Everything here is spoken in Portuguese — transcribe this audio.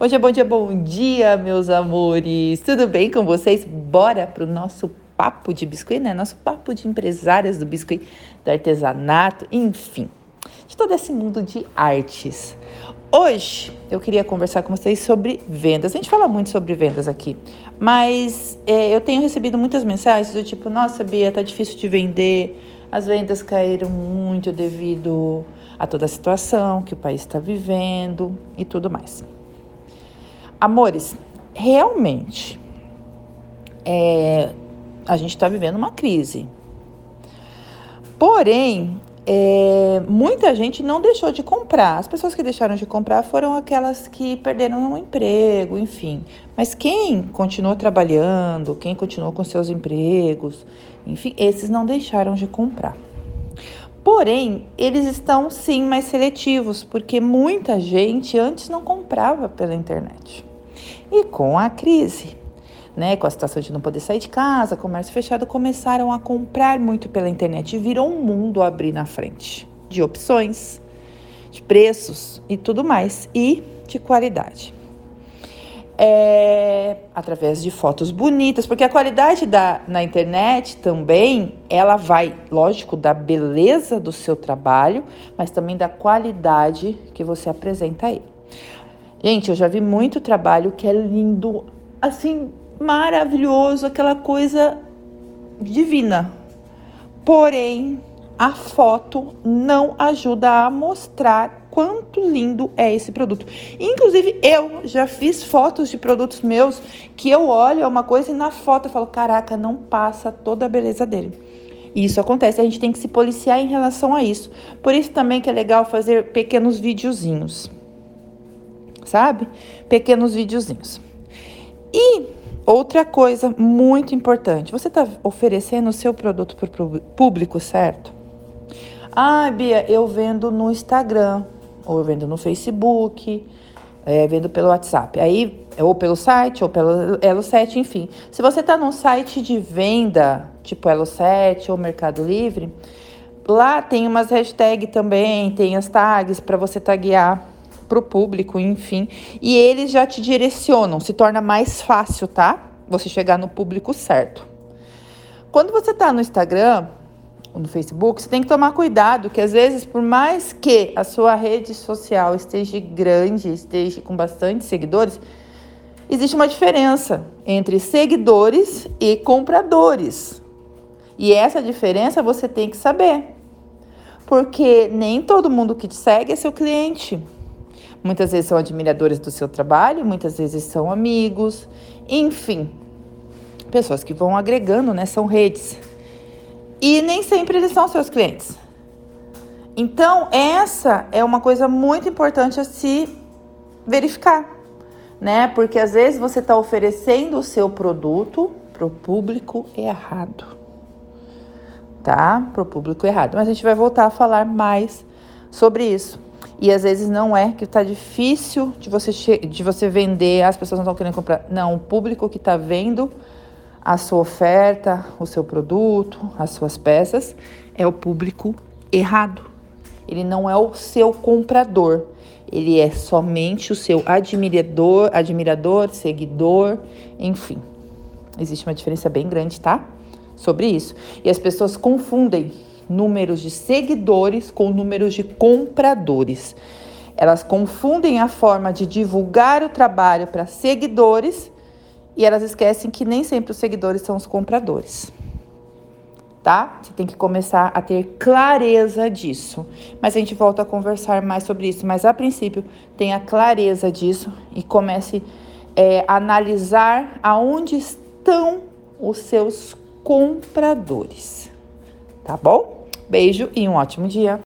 Bom dia, bom dia, bom dia, meus amores! Tudo bem com vocês? Bora pro nosso papo de biscoito, né? Nosso papo de empresárias do biscoito, do artesanato, enfim, de todo esse mundo de artes. Hoje eu queria conversar com vocês sobre vendas. A gente fala muito sobre vendas aqui, mas é, eu tenho recebido muitas mensagens do tipo: Nossa, Bia, tá difícil de vender, as vendas caíram muito devido a toda a situação que o país está vivendo e tudo mais. Amores, realmente é, a gente está vivendo uma crise. Porém, é, muita gente não deixou de comprar. As pessoas que deixaram de comprar foram aquelas que perderam um emprego, enfim. Mas quem continuou trabalhando, quem continuou com seus empregos, enfim, esses não deixaram de comprar. Porém, eles estão sim mais seletivos, porque muita gente antes não comprava pela internet. E com a crise, né, com a situação de não poder sair de casa, comércio fechado, começaram a comprar muito pela internet e virou um mundo abrir na frente de opções, de preços e tudo mais, e de qualidade. É, através de fotos bonitas, porque a qualidade da, na internet também, ela vai, lógico, da beleza do seu trabalho, mas também da qualidade que você apresenta aí. Gente, eu já vi muito trabalho que é lindo, assim, maravilhoso, aquela coisa divina. Porém, a foto não ajuda a mostrar quanto lindo é esse produto. Inclusive, eu já fiz fotos de produtos meus que eu olho é uma coisa e na foto eu falo: caraca, não passa toda a beleza dele. E isso acontece, a gente tem que se policiar em relação a isso. Por isso também que é legal fazer pequenos videozinhos sabe? Pequenos videozinhos. E outra coisa muito importante, você está oferecendo o seu produto para o público certo? Ah, Bia, eu vendo no Instagram, ou eu vendo no Facebook, é, vendo pelo WhatsApp. Aí, ou pelo site, ou pelo Elo7, enfim. Se você está num site de venda, tipo Elo7 ou Mercado Livre, lá tem umas hashtags também, tem as tags para você taguear para o público, enfim. E eles já te direcionam, se torna mais fácil, tá? Você chegar no público certo. Quando você está no Instagram, ou no Facebook, você tem que tomar cuidado, que às vezes, por mais que a sua rede social esteja grande, esteja com bastante seguidores, existe uma diferença entre seguidores e compradores. E essa diferença você tem que saber. Porque nem todo mundo que te segue é seu cliente. Muitas vezes são admiradores do seu trabalho, muitas vezes são amigos, enfim, pessoas que vão agregando, né? São redes. E nem sempre eles são seus clientes. Então, essa é uma coisa muito importante a se verificar, né? Porque às vezes você está oferecendo o seu produto para o público errado, tá? Para o público errado. Mas a gente vai voltar a falar mais sobre isso. E às vezes não é que está difícil de você, de você vender, as pessoas não estão querendo comprar. Não, o público que está vendo a sua oferta, o seu produto, as suas peças, é o público errado. Ele não é o seu comprador. Ele é somente o seu admirador, admirador, seguidor, enfim. Existe uma diferença bem grande, tá? Sobre isso. E as pessoas confundem números de seguidores com números de compradores. Elas confundem a forma de divulgar o trabalho para seguidores e elas esquecem que nem sempre os seguidores são os compradores. Tá? Você tem que começar a ter clareza disso. Mas a gente volta a conversar mais sobre isso. Mas a princípio, tenha clareza disso e comece é, a analisar aonde estão os seus compradores. Tá bom? Beijo e um ótimo dia!